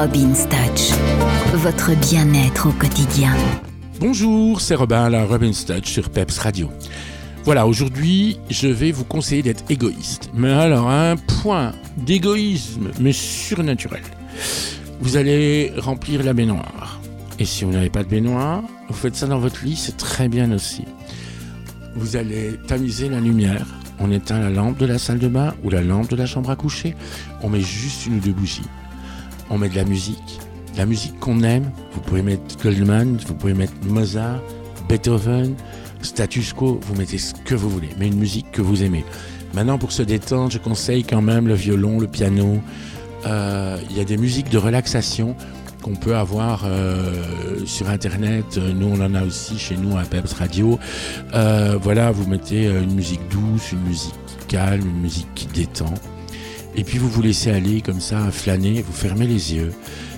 Robin's Touch, votre bien-être au quotidien. Bonjour, c'est Robin, la Robin's Touch sur Peps Radio. Voilà, aujourd'hui, je vais vous conseiller d'être égoïste. Mais alors, un point d'égoïsme, mais surnaturel. Vous allez remplir la baignoire. Et si vous n'avez pas de baignoire, vous faites ça dans votre lit, c'est très bien aussi. Vous allez tamiser la lumière. On éteint la lampe de la salle de bain ou la lampe de la chambre à coucher. On met juste une ou deux bougies. On met de la musique. La musique qu'on aime. Vous pouvez mettre Goldman, vous pouvez mettre Mozart, Beethoven, status quo, vous mettez ce que vous voulez, mais une musique que vous aimez. Maintenant, pour se détendre, je conseille quand même le violon, le piano. Euh, il y a des musiques de relaxation qu'on peut avoir euh, sur Internet. Nous, on en a aussi chez nous à Peps Radio. Euh, voilà, vous mettez une musique douce, une musique calme, une musique qui détend. Et puis vous vous laissez aller comme ça, flâner, vous fermez les yeux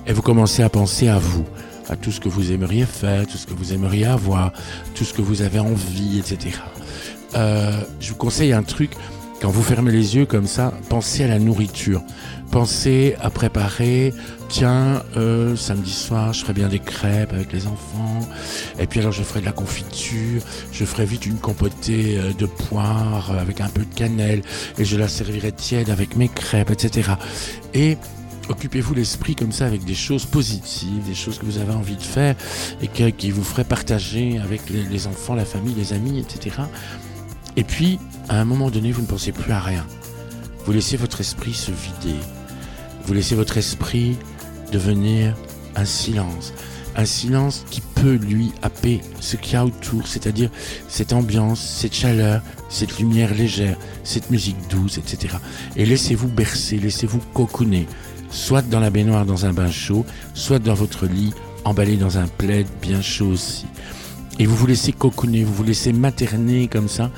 et vous commencez à penser à vous à tout ce que vous aimeriez faire, tout ce que vous aimeriez avoir, tout ce que vous avez envie, etc. Euh, je vous conseille un truc, quand vous fermez les yeux comme ça, pensez à la nourriture. Pensez à préparer, tiens, euh, samedi soir, je ferai bien des crêpes avec les enfants. Et puis alors, je ferai de la confiture. Je ferai vite une compotée euh, de poire avec un peu de cannelle. Et je la servirai tiède avec mes crêpes, etc. Et occupez-vous l'esprit comme ça avec des choses positives, des choses que vous avez envie de faire et qui vous feraient partager avec les, enfants, la famille, les amis, etc. Et puis, à un moment donné, vous ne pensez plus à rien. Vous laissez votre esprit se vider. Vous laissez votre esprit devenir un silence. Un silence qui peut lui happer ce qu'il y a autour, c'est-à-dire cette ambiance, cette chaleur, cette lumière légère, cette musique douce, etc. Et laissez-vous bercer, laissez-vous cocooner soit dans la baignoire dans un bain chaud, soit dans votre lit emballé dans un plaid bien chaud aussi. Et vous vous laissez cocooner, vous vous laissez materner comme ça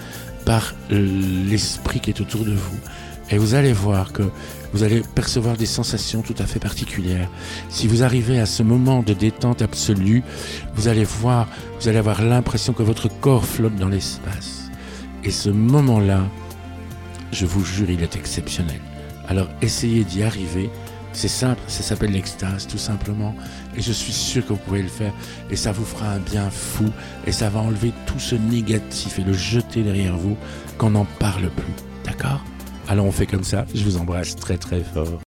par l'esprit qui est autour de vous. Et vous allez voir que vous allez percevoir des sensations tout à fait particulières. Si vous arrivez à ce moment de détente absolue, vous allez voir, vous allez avoir l'impression que votre corps flotte dans l'espace. Et ce moment-là, je vous jure, il est exceptionnel. Alors essayez d'y arriver c'est simple, ça s'appelle l'extase tout simplement. Et je suis sûr que vous pouvez le faire. Et ça vous fera un bien fou. Et ça va enlever tout ce négatif et le jeter derrière vous qu'on n'en parle plus. D'accord? Alors on fait comme ça. Je vous embrasse très très fort.